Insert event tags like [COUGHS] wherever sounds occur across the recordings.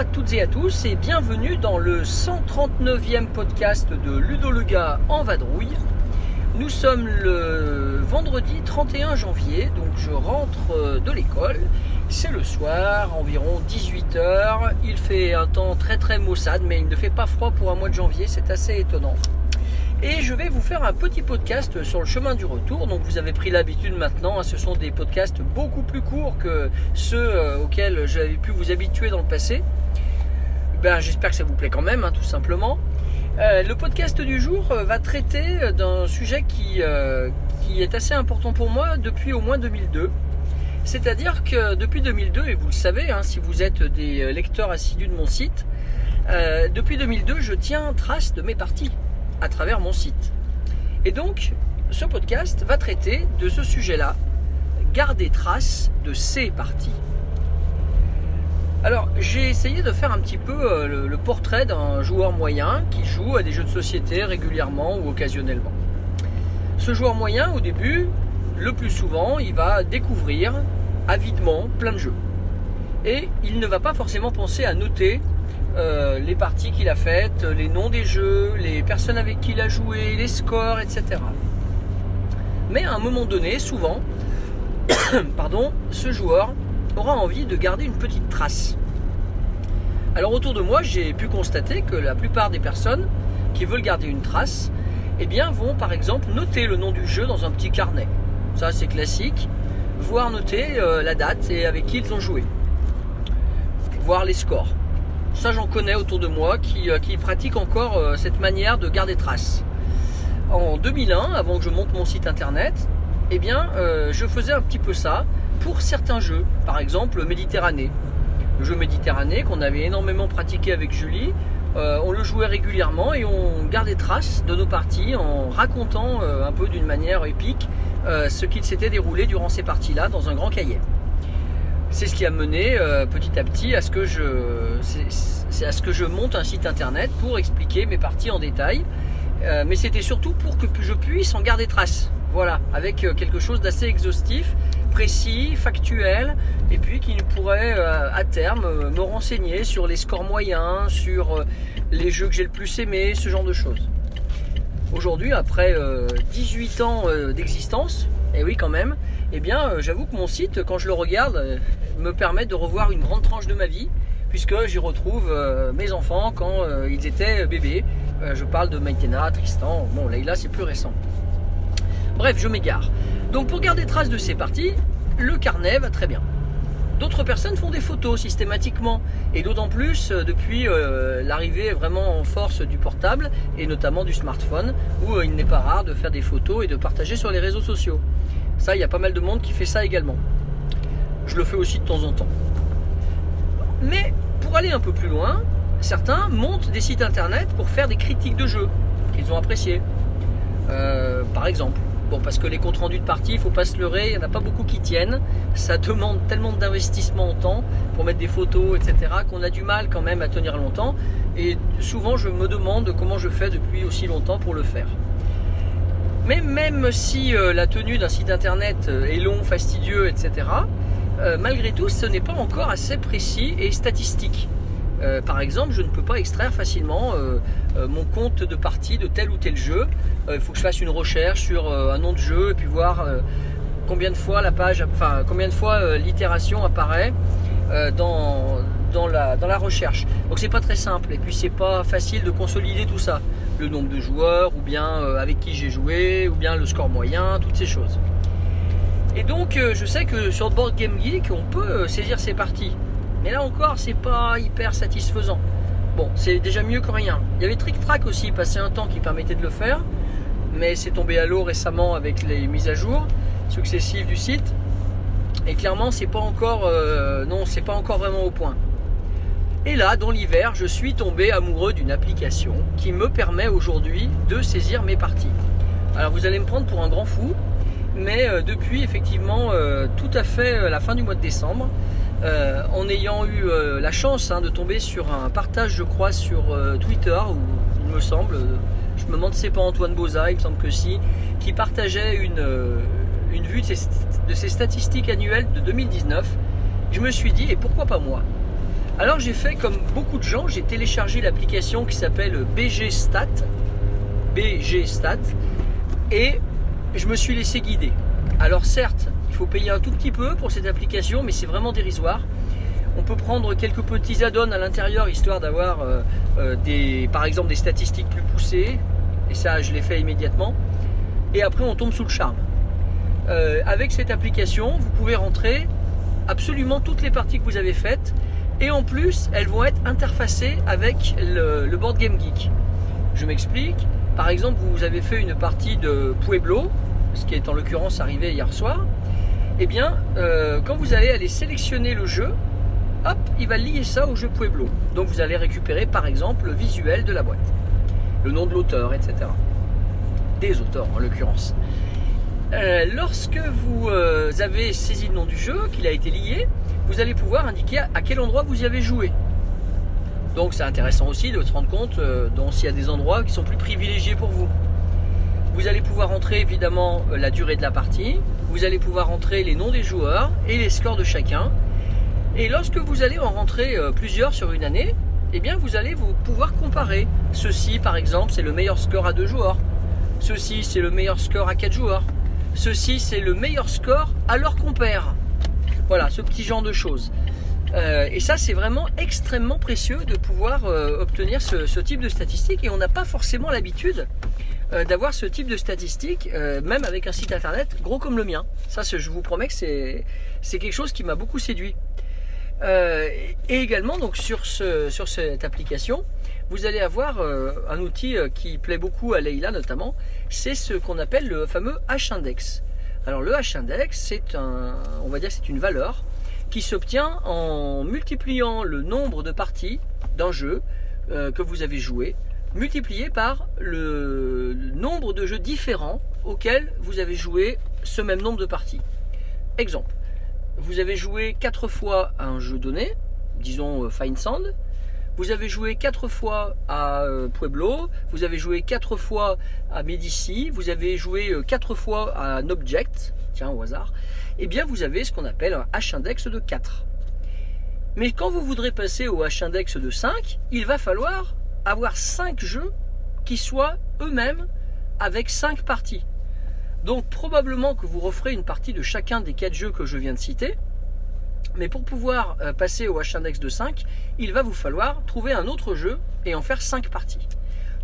à toutes et à tous et bienvenue dans le 139e podcast de Ludo le gars en vadrouille. Nous sommes le vendredi 31 janvier, donc je rentre euh, de l'école. C'est le soir, environ 18h. Il fait un temps très très maussade, mais il ne fait pas froid pour un mois de janvier, c'est assez étonnant. Et je vais vous faire un petit podcast sur le chemin du retour. Donc vous avez pris l'habitude maintenant, hein, ce sont des podcasts beaucoup plus courts que ceux euh, auxquels j'avais pu vous habituer dans le passé. Ben, J'espère que ça vous plaît quand même, hein, tout simplement. Euh, le podcast du jour euh, va traiter d'un sujet qui, euh, qui est assez important pour moi depuis au moins 2002. C'est-à-dire que depuis 2002, et vous le savez, hein, si vous êtes des lecteurs assidus de mon site, euh, depuis 2002, je tiens trace de mes parties à travers mon site. Et donc, ce podcast va traiter de ce sujet-là, garder trace de ces parties. Alors, j'ai essayé de faire un petit peu euh, le, portrait d'un joueur moyen qui joue à des jeux de société régulièrement ou occasionnellement. Ce joueur moyen, au début, le plus souvent, il va découvrir avidement plein de jeux. Et il ne va pas forcément penser à noter euh, les parties qu'il a faites, les noms des jeux, les personnes avec qui il a joué, les scores, etc. Mais à un moment donné, souvent, [COUGHS] pardon, ce joueur aura envie de garder une petite trace. Alors autour de moi, j'ai pu constater que la plupart des personnes qui veulent garder une trace, eh bien, vont par exemple noter le nom du jeu dans un petit carnet. Ça, c'est classique. Voire noter euh, la date et avec qui ils ont joué. Voir les scores. Ça, j'en connais autour de moi qui, euh, pratiquent encore euh, cette manière de garder trace. En 2001, avant que je monte mon site internet, eh bien, je faisais un petit peu ça pour certains jeux. Par exemple, Méditerranée. Le jeu Méditerranée qu'on avait énormément pratiqué avec Julie. Euh, on le jouait régulièrement et on gardait trace de nos parties en racontant euh, un peu d'une manière épique euh, ce qu'il s'était déroulé durant ces parties-là dans un grand cahier. C'est ce qui a mené petit à petit à ce que je, à ce que je monte un site internet pour expliquer mes parties en détail. Mais c'était surtout pour que je puisse en garder trace. Voilà, avec quelque chose d'assez exhaustif, précis, factuel, et puis qui pourrait euh, à terme euh, me renseigner sur les scores moyens, sur euh, les jeux que j'ai le plus aimé, ce genre de choses. Aujourd'hui, après euh, 18 ans d'existence, et oui quand même, eh bien j'avoue que mon site, quand je le regarde, me permet de revoir une grande tranche de ma vie, puisque j'y retrouve mes enfants quand ils étaient bébés. Je parle de Maïtena, Tristan, bon Leïla c'est plus récent. Bref, je m'égare. Donc pour garder trace de ces parties, le carnet va très bien. D'autres personnes font des photos systématiquement, et d'autant plus euh, depuis euh, l'arrivée vraiment en force du portable, et notamment du smartphone, où euh, il n'est pas rare de faire des photos et de partager sur les réseaux sociaux. Ça, il y a pas mal de monde qui fait ça également. Je le fais aussi de temps en temps. Mais pour aller un peu plus loin, certains montent des sites internet pour faire des critiques de jeux qu'ils ont appréciés. Par exemple. Bon, parce que les comptes rendus de partie, il faut pas se leurrer, il n'y en a pas beaucoup qui tiennent. Ça demande tellement d'investissement en temps pour mettre des photos, etc., qu'on a du mal quand même à tenir longtemps. Et souvent, je me demande comment je fais depuis aussi longtemps pour le faire. Mais même si euh, la tenue d'un site internet euh, est long, fastidieux, etc., euh, malgré tout, ce n'est pas encore assez précis et statistique. Euh, par exemple, je ne peux pas extraire facilement euh, euh, mon compte de partie de tel ou tel jeu. Il faut que je fasse une recherche sur un nom de jeu et puis voir combien de fois la page, enfin combien de fois l'itération apparaît dans, la, dans la recherche. Donc c'est pas très simple et puis c'est pas facile de consolider tout ça. Le nombre de joueurs ou bien avec qui j'ai joué ou bien le score moyen, toutes ces choses. Et donc je sais que sur Board Game Geek on peut saisir ces parties. Mais là encore c'est pas hyper satisfaisant. Bon, c'est déjà mieux que rien. Il y avait Trick Track aussi, passé un temps qui permettait de le faire, mais c'est tombé à l'eau récemment avec les mises à jour successives du site. Et clairement, c'est pas encore, euh, non, c'est pas encore vraiment au point. Et là, dans l'hiver, je suis tombé amoureux d'une application qui me permet aujourd'hui de saisir mes parties. Alors vous allez me prendre pour un grand fou, mais euh, depuis effectivement euh, tout à fait la fin du mois de décembre, euh, en ayant eu euh, la chance hein, de tomber sur un partage, je crois, sur euh, Twitter, où il me semble, je me demande si c'est pas Antoine Boza, il me semble que si, qui partageait une, une vue de ses, de ses statistiques annuelles de 2019. Je me suis dit, et pourquoi pas moi? Alors j'ai fait comme beaucoup de gens, j'ai téléchargé l'application qui s'appelle BG Stat, BG Stat, et je me suis laissé guider. Alors certes, faut payer un tout petit peu pour cette application, mais c'est vraiment dérisoire. On peut prendre quelques petits add-ons à l'intérieur histoire d'avoir euh, euh, des, par exemple des statistiques plus poussées. Et ça, je l'ai fait immédiatement. Et après, on tombe sous le charme. Euh, avec cette application, vous pouvez rentrer absolument toutes les parties que vous avez faites. Et en plus, elles vont être interfacées avec le, le Board Game Geek. Je m'explique. Par exemple, vous avez fait une partie de Pueblo, ce qui est en l'occurrence arrivé hier soir. Eh bien, euh, quand vous allez aller sélectionner le jeu, hop, il va lier ça au jeu Pueblo. Donc vous allez récupérer par exemple le visuel de la boîte, le nom de l'auteur, etc. Des auteurs en l'occurrence. Euh, lorsque vous euh, avez saisi le nom du jeu, qu'il a été lié, vous allez pouvoir indiquer à quel endroit vous y avez joué. Donc c'est intéressant aussi de se rendre compte euh, s'il y a des endroits qui sont plus privilégiés pour vous. Vous allez pouvoir entrer évidemment euh, la durée de la partie, vous allez pouvoir entrer les noms des joueurs et les scores de chacun. Et lorsque vous allez en rentrer euh, plusieurs sur une année, eh bien vous allez vous pouvoir comparer. Ceci par exemple c'est le meilleur score à deux joueurs. Ceci c'est le meilleur score à quatre joueurs. Ceci c'est le meilleur score à leur compère. Voilà, ce petit genre de choses. Euh, et ça, c'est vraiment extrêmement précieux de pouvoir obtenir ce, type de statistiques. Et on n'a pas forcément l'habitude euh, d'avoir ce type de statistiques, euh, même avec un site internet gros comme le mien. Ça, je vous promets que c'est quelque chose qui m'a beaucoup séduit. Euh, et également, donc sur, ce, sur cette application, vous allez avoir un outil qui plaît beaucoup à Leïla notamment. C'est ce qu'on appelle le fameux H-index. Alors le H-index, c'est un, on va dire, c'est une valeur qui s'obtient en multipliant le nombre de parties d'un jeu que vous avez joué, multiplié par le, nombre de jeux différents auxquels vous avez joué ce même nombre de parties. Exemple, vous avez joué 4 fois à un jeu donné, disons euh, Fine Sand, vous avez joué 4 fois à euh, Pueblo, vous avez joué 4 fois à Medici, vous avez joué 4 fois à un Object, tiens au hasard, eh bien vous avez ce qu'on appelle un H-index de 4. Mais quand vous voudrez passer au H-index de 5, il va falloir avoir 5 jeux qui soient eux-mêmes avec 5 parties. Donc probablement que vous referez une partie de chacun des 4 jeux que je viens de citer. Mais pour pouvoir euh, passer au H-index de 5, il va vous falloir trouver un autre jeu et en faire 5 parties.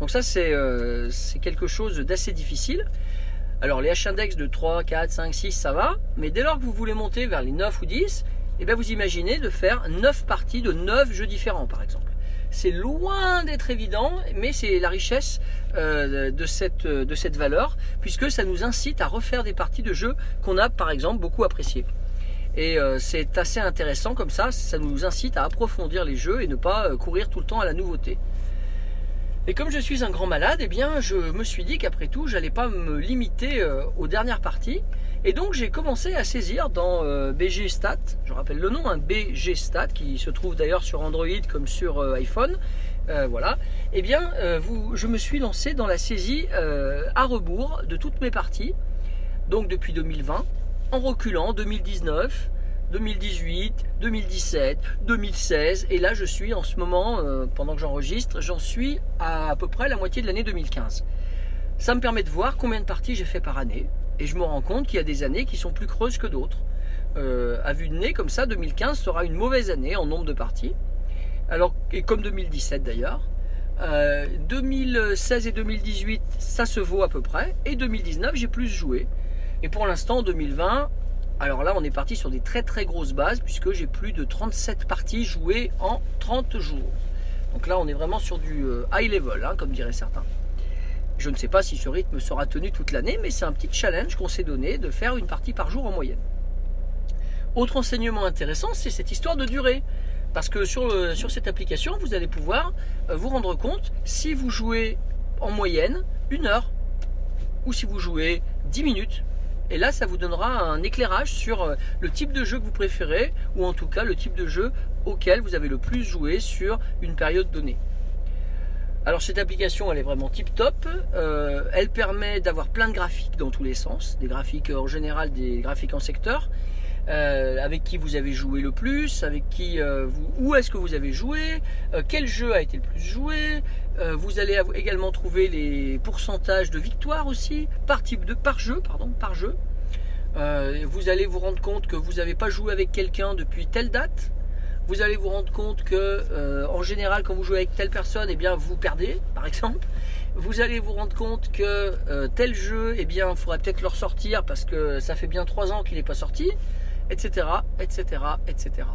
Donc ça c'est euh, quelque chose d'assez difficile. Alors les H-index de 3, 4, 5, 6, ça va. Mais dès lors que vous voulez monter vers les 9 ou 10, eh bien vous imaginez de faire 9 parties de 9 jeux différents par exemple. C'est loin d'être évident, mais c'est la richesse euh, de, cette, de cette valeur, puisque ça nous incite à refaire des parties de jeux qu'on a par exemple beaucoup appréciées. Et euh, c'est assez intéressant comme ça, ça nous incite à approfondir les jeux et ne pas euh, courir tout le temps à la nouveauté. Et comme je suis un grand malade, eh bien, je me suis dit qu'après tout, j'allais pas me limiter euh, aux dernières parties. Et donc, j'ai commencé à saisir dans euh, BG je rappelle le nom, un hein, BG qui se trouve d'ailleurs sur Android comme sur euh, iPhone. voilà. Eh bien, vous, je me suis lancé dans la saisie à rebours de toutes mes parties. Donc, depuis 2020, en reculant 2019, 2018, 2017, 2016 et là je suis en ce moment, euh, pendant que j'enregistre, j'en suis à à peu près la moitié de l'année 2015. Ça me permet de voir combien de parties j'ai fait par année et je me rends compte qu'il y a des années qui sont plus creuses que d'autres. Euh, à vue de nez comme ça, 2015 sera une mauvaise année en nombre de parties, alors et comme 2017 d'ailleurs. Euh, 2016 et 2018, ça se vaut à peu près, et 2019 j'ai plus joué. Et pour l'instant, en 2020, alors là, on est parti sur des très très grosses bases puisque j'ai plus de 37 parties jouées en 30 jours. Donc là, on est vraiment sur du euh, high level, hein, comme diraient certains. Je ne sais pas si ce rythme sera tenu toute l'année, mais c'est un petit challenge qu'on s'est donné de faire une partie par jour en moyenne. Autre enseignement intéressant, c'est cette histoire de durée. Parce que sur, le, sur cette application, vous allez pouvoir euh, vous rendre compte si vous jouez en moyenne une heure ou si vous jouez 10 minutes Et là, ça vous donnera un éclairage sur euh, le type de jeu que vous préférez, ou en tout cas le type de jeu auquel vous avez le plus joué sur une période donnée. Alors cette application, elle est vraiment tip top. Euh, elle permet d'avoir plein de graphiques dans tous les sens, des graphiques en général, des graphiques en secteur, euh, avec qui vous avez joué le plus, avec qui euh, où est-ce que vous avez joué, quel jeu a été le plus joué. vous allez également trouver les pourcentages de victoire aussi par type de par jeu, pardon, par jeu. vous allez vous rendre compte que vous n'avez pas joué avec quelqu'un depuis telle date vous allez vous rendre compte que euh, en général quand vous jouez avec telle personne eh bien vous perdez par exemple vous allez vous rendre compte que euh, tel jeu eh bien il faudrait peut-être le ressortir parce que ça fait bien trois ans qu'il n'est pas sorti etc etc etc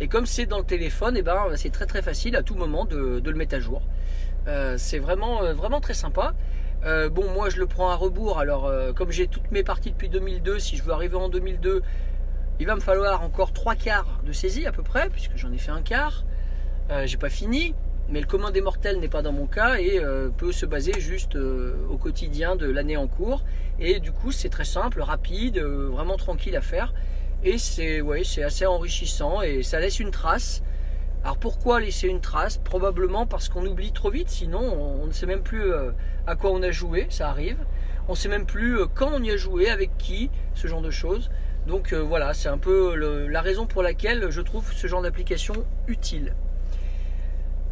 et comme c'est dans le téléphone eh ben c'est très très facile à tout moment de, le mettre à jour euh, c'est vraiment vraiment très sympa bon moi je le prends à rebours alors comme j'ai toutes mes parties depuis 2002 si je veux arriver en 2002 il va me falloir encore trois quarts de saisie à peu près, puisque j'en ai fait un quart. Euh, j'ai pas fini, mais le commun des mortels n'est pas dans mon cas et euh, peut se baser juste euh, au quotidien de l'année en cours. Et du coup, c'est très simple, rapide, vraiment tranquille à faire. Et c'est assez enrichissant et ça laisse une trace. Alors pourquoi laisser une trace? Probablement parce qu'on oublie trop vite, sinon on, ne sait même plus à quoi on a joué, ça arrive. On ne sait même plus quand on y a joué, avec qui, ce genre de choses. Donc euh, voilà, c'est un peu la raison pour laquelle je trouve ce genre d'application utile.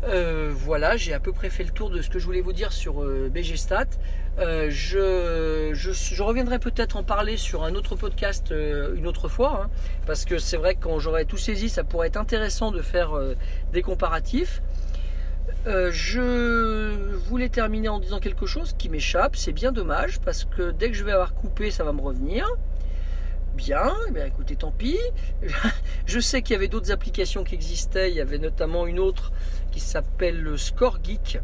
Euh, voilà, j'ai à peu près fait le tour de ce que je voulais vous dire sur euh, BGStat. je, reviendrai peut-être en parler sur un autre podcast une autre fois, hein, parce que c'est vrai que quand j'aurai tout saisi, ça pourrait être intéressant de faire des comparatifs. je voulais terminer en disant quelque chose qui m'échappe, c'est bien dommage, parce que dès que je vais avoir coupé, ça va me revenir. Bien, eh bien écoutez, tant pis. [LAUGHS] Je sais qu'il y avait d'autres applications qui existaient. Il y avait notamment une autre qui s'appelle le Score Geek.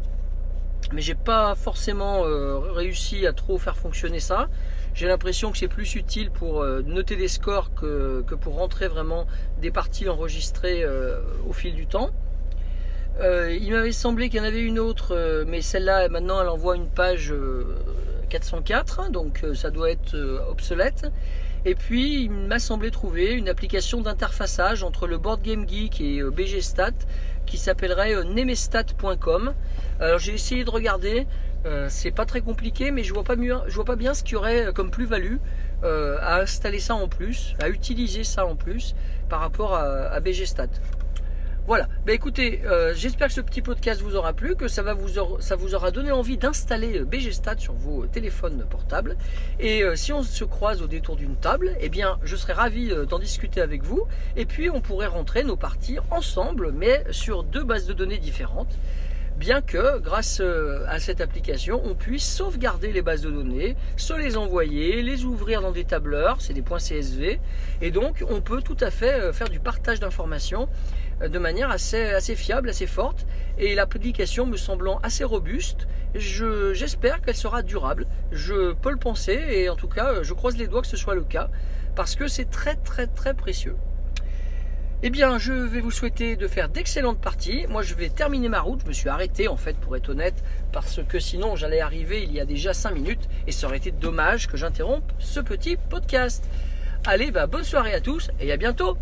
Mais j'ai pas forcément euh, réussi à trop faire fonctionner ça. J'ai l'impression que c'est plus utile pour euh, noter des scores que, pour rentrer vraiment des parties enregistrées euh, au fil du temps. il m'avait semblé qu'il y en avait une autre, mais celle-là maintenant elle envoie une page 404, donc ça doit être obsolète. Et puis, il m'a semblé trouver une application d'interfaçage entre le Board Game Geek et euh, BGStat qui s'appellerait euh, nemestat.com. Alors, j'ai essayé de regarder. Euh, c'est pas très compliqué, mais je vois pas vois pas bien ce qu'il y aurait comme plus-value à installer ça en plus, à utiliser ça en plus par rapport à BGStat. Voilà. Bah écoutez, euh, j'espère que ce petit podcast vous aura plu, que ça, va vous, ça vous aura donné envie d'installer euh, BGStat sur vos téléphones portables. Et euh, si on se croise au détour d'une table, eh bien, je serais ravi d'en discuter avec vous. Et puis, on pourrait rentrer nos parties ensemble, mais sur deux bases de données différentes bien que grâce à cette application, on puisse sauvegarder les bases de données, se les envoyer, les ouvrir dans des tableurs, c'est des points CSV, et donc on peut tout à fait faire du partage d'informations de manière assez, assez fiable, assez forte, et l'application me semblant assez robuste, j'espère qu'elle sera durable. Je peux le penser, et en tout cas, je croise les doigts que ce soit le cas, parce que c'est très très très précieux. Eh bien, je vais vous souhaiter de faire d'excellentes parties. Moi, je vais terminer ma route. Je me suis arrêté, en fait, pour être honnête, parce que sinon, j'allais arriver il y a déjà 5 minutes et ça aurait été dommage que j'interrompe ce petit podcast. Allez, bah, bonne soirée à tous et à bientôt.